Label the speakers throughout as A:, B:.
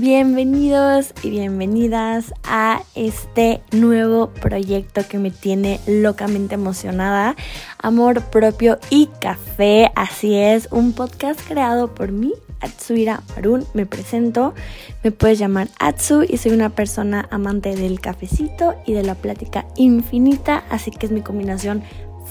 A: bienvenidos y bienvenidas a este nuevo proyecto que me tiene locamente emocionada. Amor propio y café, así es, un podcast creado por mí, Atsuira Marun. Me presento, me puedes llamar Atsu y soy una persona amante del cafecito y de la plática infinita, así que es mi combinación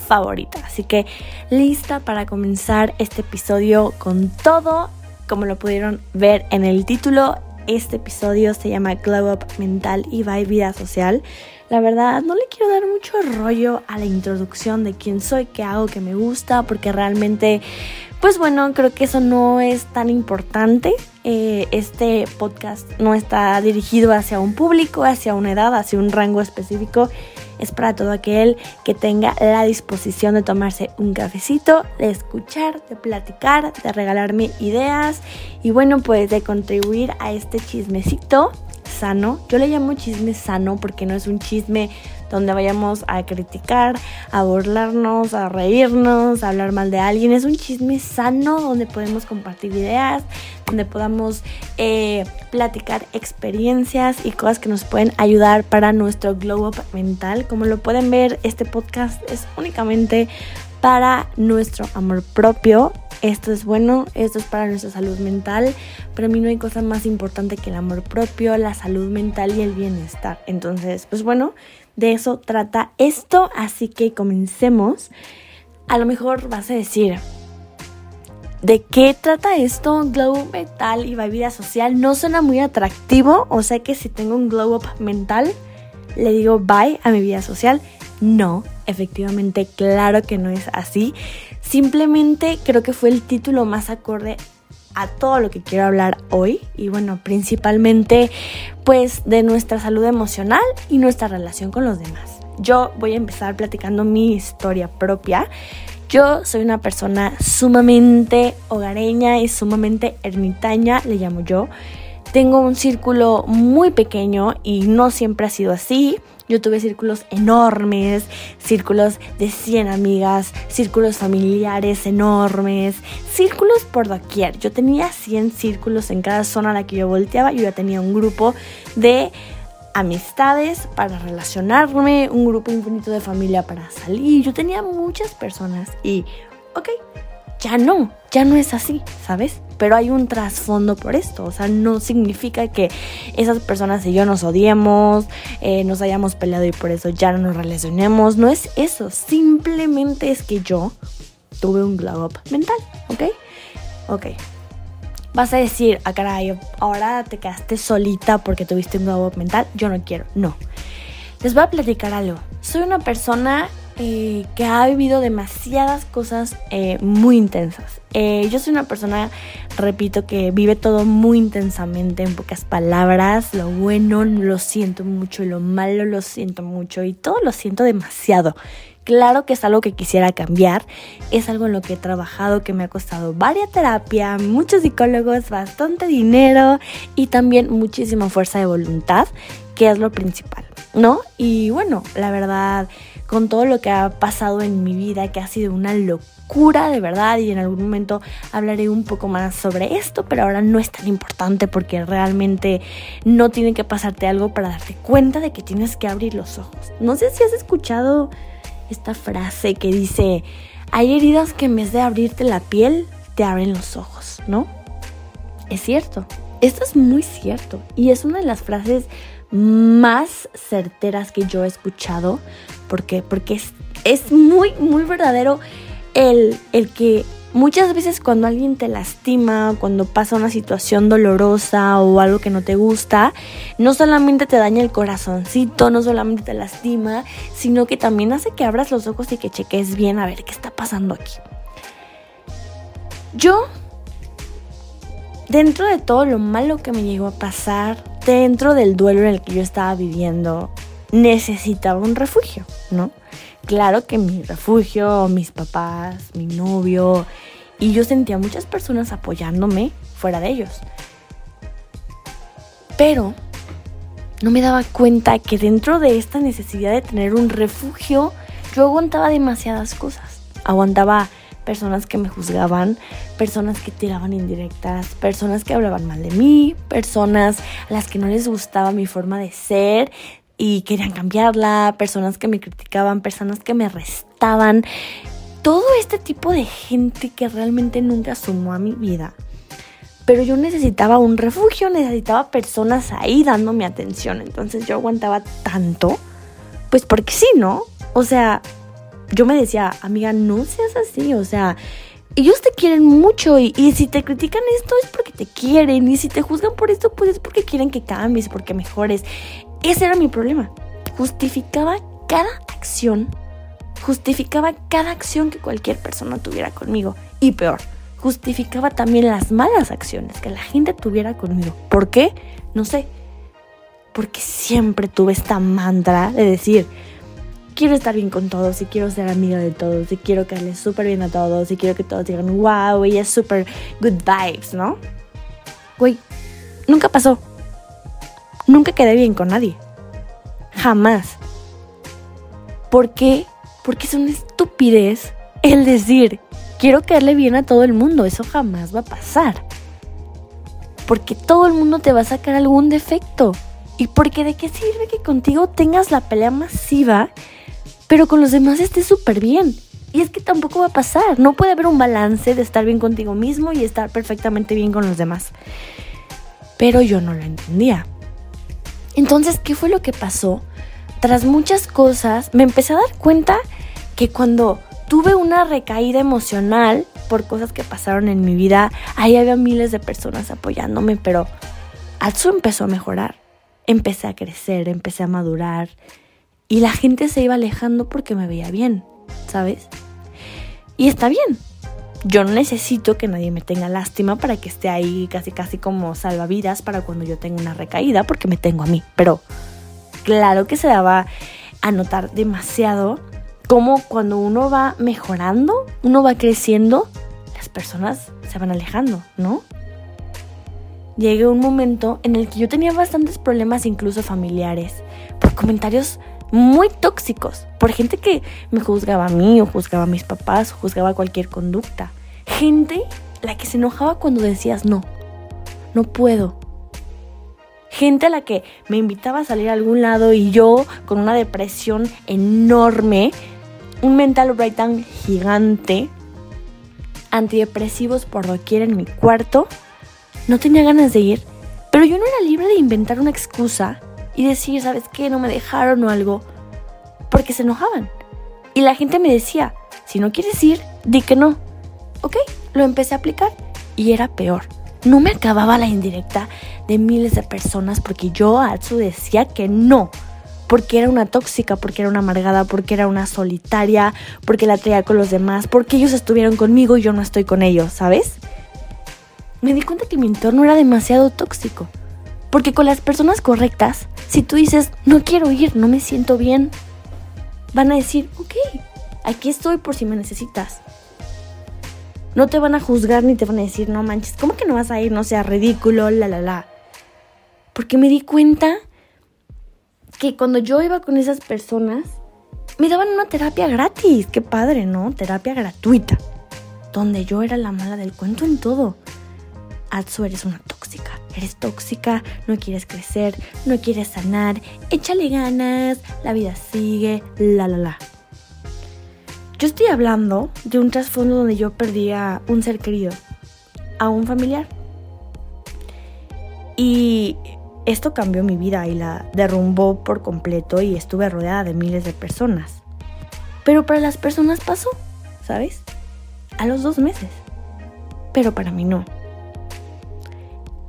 A: favorita. Así que lista para comenzar este episodio con todo como lo pudieron ver en el título, este episodio se llama Glow Up Mental y By Vida Social. La verdad, no le quiero dar mucho rollo a la introducción de quién soy, qué hago, qué me gusta, porque realmente, pues bueno, creo que eso no es tan importante. Eh, este podcast no está dirigido hacia un público, hacia una edad, hacia un rango específico es para todo aquel que tenga la disposición de tomarse un cafecito, de escuchar, de platicar, de regalarme ideas y bueno, pues de contribuir a este chismecito sano. Yo le llamo chisme sano porque no es un chisme donde vayamos a criticar, a burlarnos, a reírnos, a hablar mal de alguien. Es un chisme sano donde podemos compartir ideas, donde podamos eh, platicar experiencias y cosas que nos pueden ayudar para nuestro glow up mental. Como lo pueden ver, este podcast es únicamente para nuestro amor propio. Esto es bueno, esto es para nuestra salud mental. Para mí no hay cosa más importante que el amor propio, la salud mental y el bienestar. Entonces, pues bueno, de eso trata esto, así que comencemos. A lo mejor vas a decir, ¿de qué trata esto? Glow mental y vida social no suena muy atractivo, o sea que si tengo un glow up mental, le digo bye a mi vida social. No, efectivamente, claro que no es así. Simplemente creo que fue el título más acorde a todo lo que quiero hablar hoy y bueno, principalmente pues de nuestra salud emocional y nuestra relación con los demás. Yo voy a empezar platicando mi historia propia. Yo soy una persona sumamente hogareña y sumamente ermitaña, le llamo yo. Tengo un círculo muy pequeño y no siempre ha sido así. Yo tuve círculos enormes, círculos de 100 amigas, círculos familiares enormes, círculos por doquier. Yo tenía 100 círculos en cada zona a la que yo volteaba. Yo ya tenía un grupo de amistades para relacionarme, un grupo infinito de familia para salir. Yo tenía muchas personas y, ok, ya no, ya no es así, ¿sabes? Pero hay un trasfondo por esto, o sea, no significa que esas personas y yo nos odiemos, eh, nos hayamos peleado y por eso ya no nos relacionemos, no es eso, simplemente es que yo tuve un glow up mental, ¿ok? Ok. Vas a decir, ah caray, ahora te quedaste solita porque tuviste un glow up mental, yo no quiero, no. Les voy a platicar algo. Soy una persona eh, que ha vivido demasiadas cosas eh, muy intensas. Eh, yo soy una persona, repito, que vive todo muy intensamente, en pocas palabras. Lo bueno lo siento mucho, lo malo lo siento mucho y todo lo siento demasiado. Claro que es algo que quisiera cambiar, es algo en lo que he trabajado, que me ha costado varias terapias, muchos psicólogos, bastante dinero y también muchísima fuerza de voluntad, que es lo principal, ¿no? Y bueno, la verdad con todo lo que ha pasado en mi vida, que ha sido una locura de verdad y en algún momento hablaré un poco más sobre esto, pero ahora no es tan importante porque realmente no tiene que pasarte algo para darte cuenta de que tienes que abrir los ojos. No sé si has escuchado esta frase que dice, hay heridas que en vez de abrirte la piel, te abren los ojos, ¿no? Es cierto, esto es muy cierto y es una de las frases más certeras que yo he escuchado. ¿Por Porque es, es muy, muy verdadero el, el que muchas veces cuando alguien te lastima, cuando pasa una situación dolorosa o algo que no te gusta, no solamente te daña el corazoncito, no solamente te lastima, sino que también hace que abras los ojos y que cheques bien a ver qué está pasando aquí. Yo, dentro de todo lo malo que me llegó a pasar, dentro del duelo en el que yo estaba viviendo, necesitaba un refugio, ¿no? Claro que mi refugio, mis papás, mi novio, y yo sentía muchas personas apoyándome fuera de ellos. Pero no me daba cuenta que dentro de esta necesidad de tener un refugio, yo aguantaba demasiadas cosas. Aguantaba personas que me juzgaban, personas que tiraban indirectas, personas que hablaban mal de mí, personas a las que no les gustaba mi forma de ser y querían cambiarla, personas que me criticaban, personas que me restaban. Todo este tipo de gente que realmente nunca sumó a mi vida. Pero yo necesitaba un refugio, necesitaba personas ahí dándome atención. Entonces yo aguantaba tanto, pues porque sí, ¿no? O sea, yo me decía, amiga, no seas así, o sea, ellos te quieren mucho y, si te critican esto es porque te quieren y si te juzgan por esto pues es porque quieren que cambies, porque mejores. Ese era mi problema. Justificaba cada acción, justificaba cada acción que cualquier persona tuviera conmigo y peor, justificaba también las malas acciones que la gente tuviera conmigo. ¿Por qué? No sé. Porque siempre tuve esta mantra de decir, quiero estar bien con todos y quiero ser amiga de todos y quiero les súper bien a todos y quiero que todos digan, wow, ella es súper good vibes, ¿no? Güey, nunca pasó. Nunca quedé bien con nadie. Jamás. ¿Por qué? Porque es una estupidez el decir, quiero caerle bien a todo el mundo. Eso jamás va a pasar. Porque todo el mundo te va a sacar algún defecto. Y porque de qué sirve que contigo tengas la pelea masiva pero con los demás estés súper bien. Y es que tampoco va a pasar. No puede haber un balance de estar bien contigo mismo y estar perfectamente bien con los demás. Pero yo no lo entendía. Entonces, ¿qué fue lo que pasó? Tras muchas cosas, me empecé a dar cuenta que cuando tuve una recaída emocional por cosas que pasaron en mi vida, ahí había miles de personas apoyándome, pero Atsu empezó a mejorar. Empecé a crecer, empecé a madurar, y la gente se iba alejando porque me veía bien, ¿sabes? Y está bien. Yo no necesito que nadie me tenga lástima para que esté ahí casi casi como salvavidas para cuando yo tenga una recaída porque me tengo a mí. Pero claro que se daba a notar demasiado como cuando uno va mejorando, uno va creciendo, las personas se van alejando, ¿no? Llegué a un momento en el que yo tenía bastantes problemas incluso familiares por comentarios muy tóxicos por gente que me juzgaba a mí o juzgaba a mis papás o juzgaba cualquier conducta. Gente la que se enojaba cuando decías no, no puedo. Gente a la que me invitaba a salir a algún lado y yo con una depresión enorme, un mental breakdown gigante, antidepresivos por doquier en mi cuarto, no tenía ganas de ir, pero yo no era libre de inventar una excusa y decir, ¿sabes qué? No me dejaron o algo, porque se enojaban. Y la gente me decía, si no quieres ir, di que no. Ok, lo empecé a aplicar y era peor. No me acababa la indirecta de miles de personas porque yo a Atsu decía que no. Porque era una tóxica, porque era una amargada, porque era una solitaria, porque la traía con los demás, porque ellos estuvieron conmigo y yo no estoy con ellos, ¿sabes? Me di cuenta que mi entorno era demasiado tóxico. Porque con las personas correctas, si tú dices, no quiero ir, no me siento bien, van a decir, ok, aquí estoy por si me necesitas. No te van a juzgar ni te van a decir, no manches, ¿cómo que no vas a ir? No sea ridículo, la, la, la. Porque me di cuenta que cuando yo iba con esas personas, me daban una terapia gratis. Qué padre, ¿no? Terapia gratuita. Donde yo era la mala del cuento en todo. Atsu, eres una Eres tóxica, no quieres crecer, no quieres sanar. Échale ganas, la vida sigue, la la la. Yo estoy hablando de un trasfondo donde yo perdí a un ser querido, a un familiar. Y esto cambió mi vida y la derrumbó por completo y estuve rodeada de miles de personas. Pero para las personas pasó, ¿sabes? A los dos meses. Pero para mí no.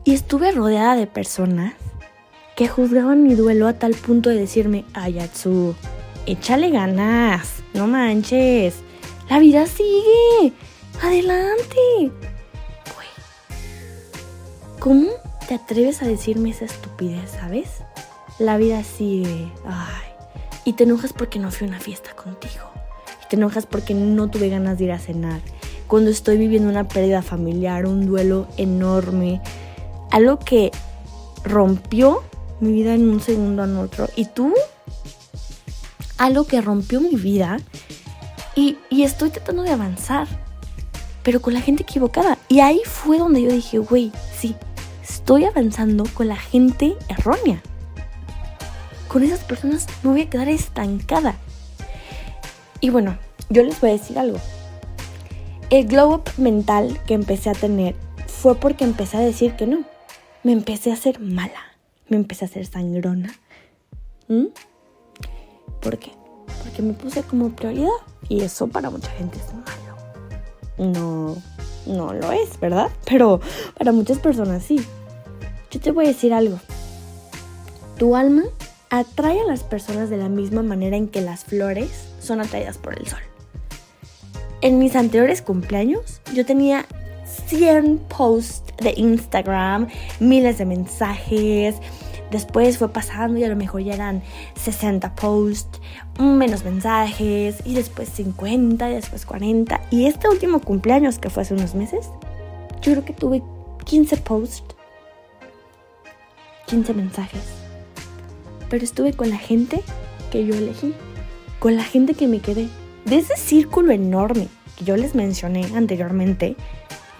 A: Y estuve rodeada de personas que juzgaban mi duelo a tal punto de decirme, Ayatsu, échale ganas, no manches, la vida sigue, adelante. ¿cómo te atreves a decirme esa estupidez, sabes? La vida sigue, ay, y te enojas porque no fui a una fiesta contigo, y te enojas porque no tuve ganas de ir a cenar, cuando estoy viviendo una pérdida familiar, un duelo enorme, algo que rompió mi vida en un segundo en otro. Y tú, algo que rompió mi vida y, y estoy tratando de avanzar. pero con la gente equivocada. Y ahí fue donde yo dije, güey, sí, estoy avanzando con la gente errónea. Con esas personas me voy a quedar estancada. Y bueno, yo les voy a decir algo. El glow up mental que empecé a tener fue porque empecé a decir que no. Me empecé a hacer mala. Me empecé a hacer sangrona. ¿Mm? ¿Por qué? Porque me puse como prioridad. Y eso para mucha gente es malo. No, no lo es, ¿verdad? Pero para muchas personas sí. Yo te voy a decir algo. Tu alma atrae a las personas de la misma manera en que las flores son atraídas por el sol. En mis anteriores cumpleaños yo tenía 100 posts de Instagram, miles de mensajes. Después fue pasando y a lo mejor ya eran 60 posts, menos mensajes, y después 50, y después 40. Y este último cumpleaños que fue hace unos meses, yo creo que tuve 15 posts, 15 mensajes. Pero estuve con la gente que yo elegí, con la gente que me quedé de ese círculo enorme que yo les mencioné anteriormente,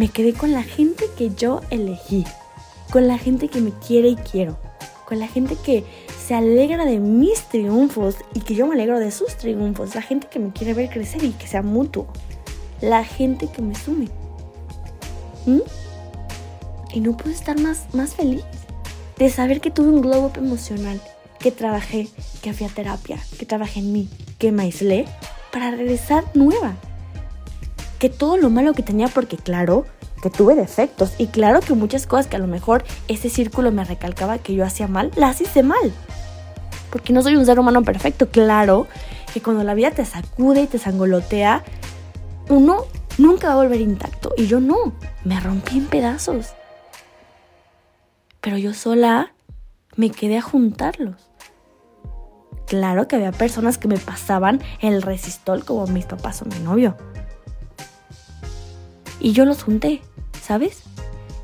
A: me quedé con la gente que yo elegí, con la gente que me quiere y quiero, con la gente que se alegra de mis triunfos y que yo me alegro de sus triunfos, la gente que me quiere ver crecer y que sea mutuo, la gente que me sume. ¿Mm? Y no puedo estar más, más feliz de saber que tuve un glow up emocional, que trabajé, que fui terapia, que trabajé en mí, que me aislé para regresar nueva. Que todo lo malo que tenía, porque claro, que tuve defectos y claro que muchas cosas que a lo mejor ese círculo me recalcaba que yo hacía mal, las hice mal. Porque no soy un ser humano perfecto, claro que cuando la vida te sacude y te sangolotea, uno nunca va a volver intacto y yo no, me rompí en pedazos. Pero yo sola me quedé a juntarlos. Claro que había personas que me pasaban el resistol como mis papás o mi novio. Y yo los junté, ¿sabes?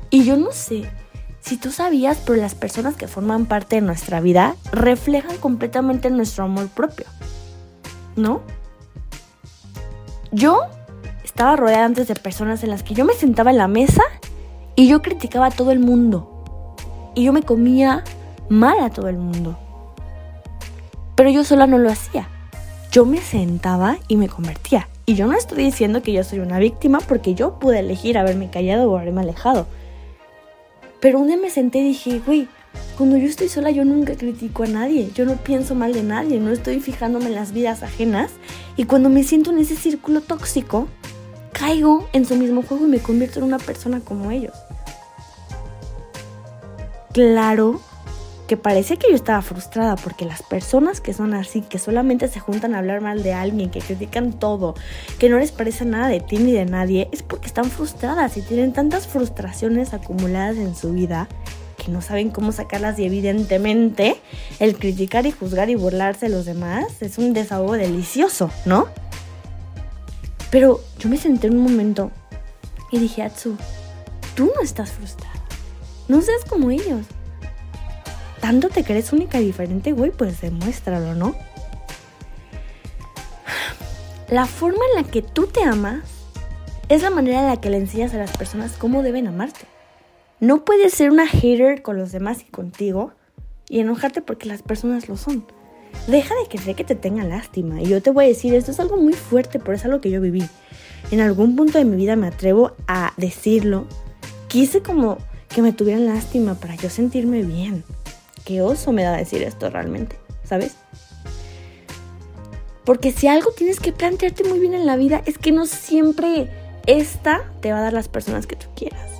A: Y yo no sé si tú sabías, pero las personas que forman parte de nuestra vida reflejan completamente nuestro amor propio. ¿No? Yo estaba rodeada antes de personas en las que yo me sentaba en la mesa y yo criticaba a todo el mundo. Y yo me comía mal a todo el mundo. Pero yo sola no lo hacía. Yo me sentaba y me convertía. Y yo no estoy diciendo que yo soy una víctima porque yo pude elegir haberme callado o haberme alejado. Pero un día me senté y dije, güey, cuando yo estoy sola yo nunca critico a nadie, yo no pienso mal de nadie, no estoy fijándome en las vidas ajenas. Y cuando me siento en ese círculo tóxico, caigo en su mismo juego y me convierto en una persona como ellos. Claro que parecía que yo estaba frustrada porque las personas que son así, que solamente se juntan a hablar mal de alguien, que critican todo, que no les parece nada de ti ni de nadie, es porque están frustradas y tienen tantas frustraciones acumuladas en su vida que no saben cómo sacarlas y evidentemente el criticar y juzgar y burlarse de los demás es un desahogo delicioso, ¿no? Pero yo me senté en un momento y dije, Atsu, tú no estás frustrada. No seas como ellos tanto te crees única y diferente, güey, pues demuéstralo, ¿no? La forma en la que tú te amas es la manera en la que le enseñas a las personas cómo deben amarte. No puedes ser una hater con los demás y contigo y enojarte porque las personas lo son. Deja de que que te tenga lástima. Y yo te voy a decir, esto es algo muy fuerte, pero es algo que yo viví. En algún punto de mi vida me atrevo a decirlo. Quise como que me tuvieran lástima para yo sentirme bien qué oso me da decir esto realmente, ¿sabes? Porque si algo tienes que plantearte muy bien en la vida es que no siempre esta te va a dar las personas que tú quieras.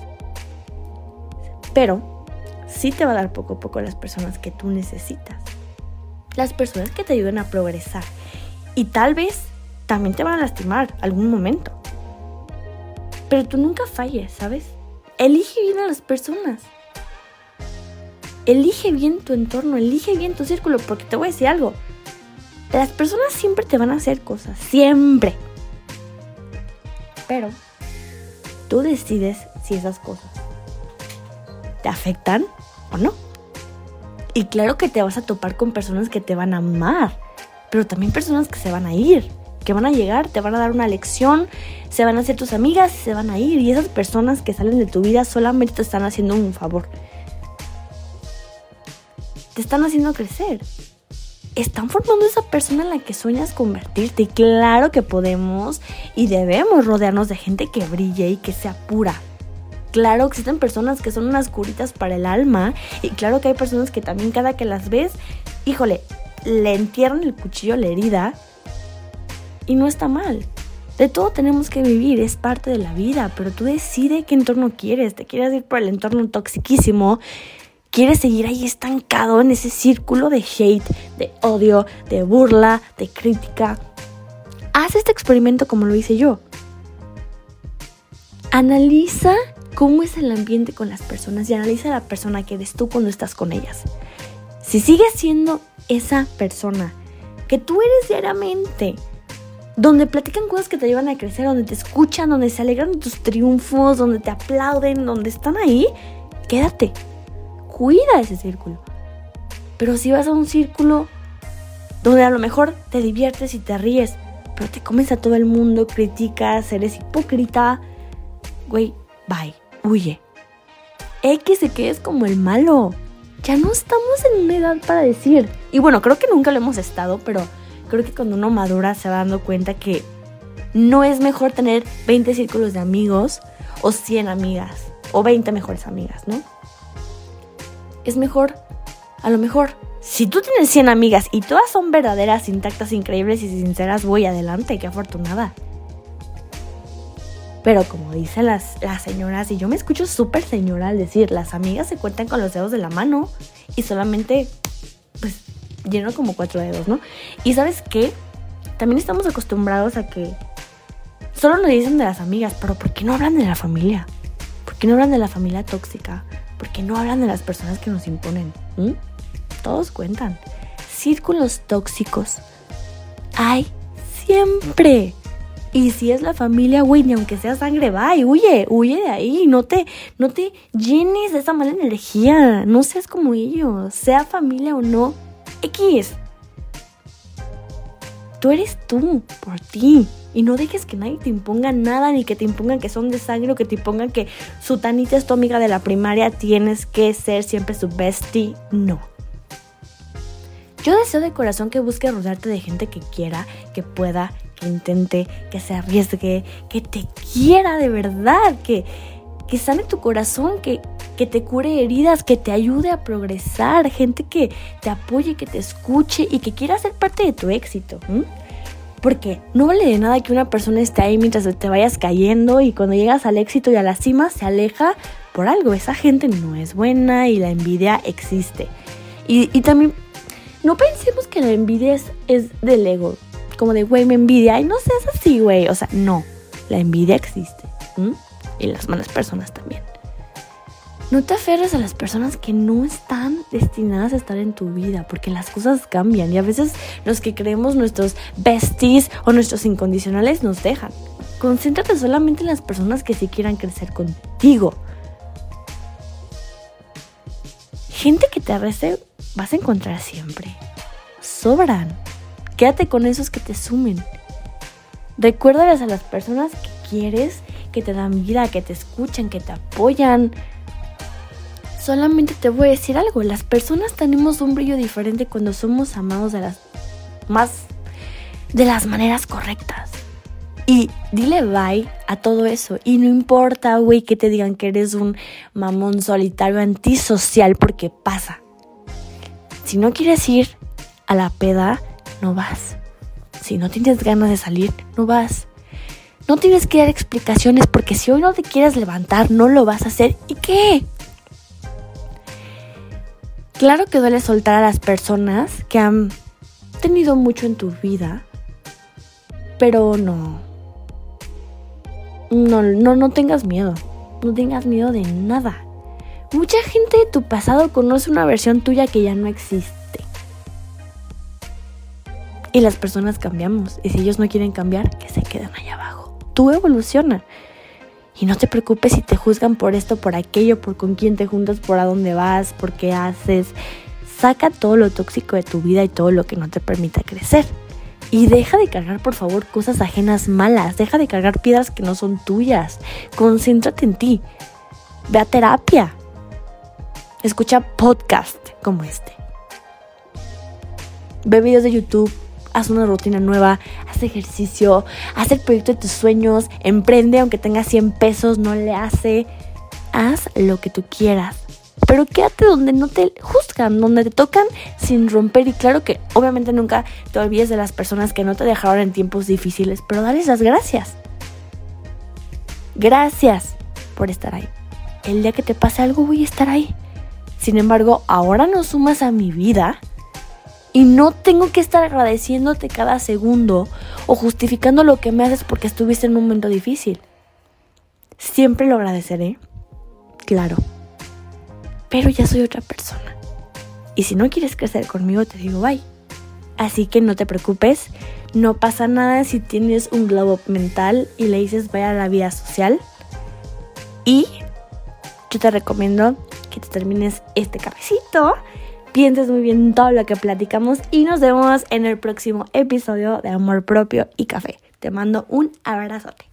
A: Pero sí te va a dar poco a poco las personas que tú necesitas. Las personas que te ayuden a progresar. Y tal vez también te van a lastimar algún momento. Pero tú nunca falles, ¿sabes? Elige bien a las personas elige bien tu entorno, elige bien tu círculo, porque te voy a decir algo. Las personas siempre te van a hacer cosas, siempre. Pero tú decides si esas cosas te afectan o no. Y claro que te vas a topar con personas que te van a amar, pero también personas que se van a ir, que van a llegar, te van a dar una lección, se van a hacer tus amigas se van a ir. Y esas personas que salen de tu vida solamente te están haciendo un favor. Te están haciendo crecer. Están formando esa persona en la que sueñas convertirte. Y claro que podemos y debemos rodearnos de gente que brille y que sea pura. Claro, existen personas que son unas curitas para el alma. Y claro que hay personas que también cada que las ves, híjole, le entierran el cuchillo a la herida. Y no está mal. De todo tenemos que vivir, es parte de la vida, pero tú decides qué entorno quieres. Te quieres ir por el entorno toxiquísimo, quieres seguir ahí estancado en ese círculo de hate, de odio, de burla, de crítica. Haz este experimento como lo hice yo. Analiza cómo es el ambiente con las personas y analiza la persona que eres tú cuando estás con ellas. Si sigues siendo esa persona que tú eres diariamente, donde platican cosas que te llevan a crecer, donde te escuchan, donde se alegran tus triunfos, donde te aplauden, donde están ahí, quédate. Cuida ese círculo. Pero si vas a un círculo donde a lo mejor te diviertes y te ríes, pero te comes a todo el mundo, criticas, eres hipócrita, güey, bye huye. X se que es como el malo. Ya no estamos en una edad para decir. Y bueno, creo que nunca lo hemos estado, pero creo que cuando uno madura se va dando cuenta que no es mejor tener 20 círculos de amigos o 100 amigas o 20 mejores amigas, ¿no? Es mejor, a lo mejor, si tú tienes 100 amigas y todas son verdaderas, intactas, increíbles y sinceras, voy adelante, qué afortunada. Pero como dicen las, las señoras, y yo me escucho súper señora al decir, las amigas se cuentan con los dedos de la mano y solamente, pues, lleno como cuatro dedos, ¿no? Y sabes qué? También estamos acostumbrados a que solo nos dicen de las amigas, pero ¿por qué no hablan de la familia? ¿Por qué no hablan de la familia tóxica? ¿Por qué no hablan de las personas que nos imponen? ¿Mm? Todos cuentan. Círculos tóxicos. Hay siempre. Y si es la familia, güey, ni aunque sea sangre, va y huye, huye de ahí. No te, no te llenes de esa mala energía. No seas como ellos, sea familia o no. X. Tú eres tú, por ti. Y no dejes que nadie te imponga nada, ni que te impongan que son de sangre, o que te impongan que su tanita es tu amiga de la primaria, tienes que ser siempre su bestie. No. Yo deseo de corazón que busques rodearte de gente que quiera, que pueda, que intente, que se arriesgue, que te quiera de verdad, que, que sane tu corazón, que, que te cure heridas, que te ayude a progresar, gente que te apoye, que te escuche y que quiera ser parte de tu éxito. Porque no vale de nada que una persona esté ahí mientras te vayas cayendo y cuando llegas al éxito y a la cima se aleja por algo. Esa gente no es buena y la envidia existe. Y, también no pensemos que la envidia es, es del ego como de, güey, me envidia. Y no seas así, güey. O sea, no. La envidia existe. Y las malas personas también. No te aferres a las personas que no están destinadas a estar en tu vida, porque las cosas cambian y a veces los que creemos nuestros besties o nuestros incondicionales nos dejan. Concéntrate solamente en las personas que sí quieran crecer contigo. Gente que te arreste vas a encontrar siempre. Sobran. Quédate con esos que te sumen. Recuérdales a las personas que quieres, que te dan vida, que te escuchan, que te apoyan. Solamente te voy a decir algo, las personas tenemos un brillo diferente cuando somos amados de las más de las maneras correctas. Y dile bye a todo eso. Y no importa, güey, que te digan que eres un mamón solitario antisocial porque pasa. Si no quieres ir a la peda, no vas. Si no tienes ganas de salir, no vas. No tienes que dar explicaciones porque si hoy no te quieres levantar, no lo vas a hacer. ¿Y qué? Claro que duele soltar a las personas que han tenido mucho en tu vida, pero no. No, no, no tengas miedo. No tengas miedo de nada. Mucha gente de tu pasado conoce una versión tuya que ya no existe. Y las personas cambiamos. Y si ellos no quieren cambiar, que se queden allá abajo. Tú evoluciona. Y no te preocupes si te juzgan por esto, por aquello, por con quién te juntas, por a dónde vas, por qué haces. Saca todo lo tóxico de tu vida y todo lo que no te permita crecer. Y deja de cargar, por favor, cosas ajenas malas. Deja de cargar piedras que no son tuyas. Concéntrate en ti. Ve a terapia. Escucha podcast como este. Ve videos de YouTube. Haz una rutina nueva. Haz ejercicio. Haz el proyecto de tus sueños. Emprende aunque tengas 100 pesos. No le hace. Haz lo que tú quieras pero quédate donde no te juzgan, donde te tocan sin romper. Y claro que obviamente nunca te olvides de las personas que no te dejaron en tiempos difíciles, pero dales las gracias. Gracias por estar ahí. El día que te pase algo voy a estar ahí. Sin embargo, ahora no sumas a mi vida y no tengo que estar agradeciéndote cada segundo o justificando lo que me haces porque estuviste en un momento difícil. Siempre lo agradeceré. Claro pero ya soy otra persona. Y si no quieres crecer conmigo, te digo bye. Así que no te preocupes, no pasa nada si tienes un globo mental y le dices vaya a la vida social. Y yo te recomiendo que te termines este cafecito, pienses muy bien todo lo que platicamos y nos vemos en el próximo episodio de Amor Propio y Café. Te mando un abrazote.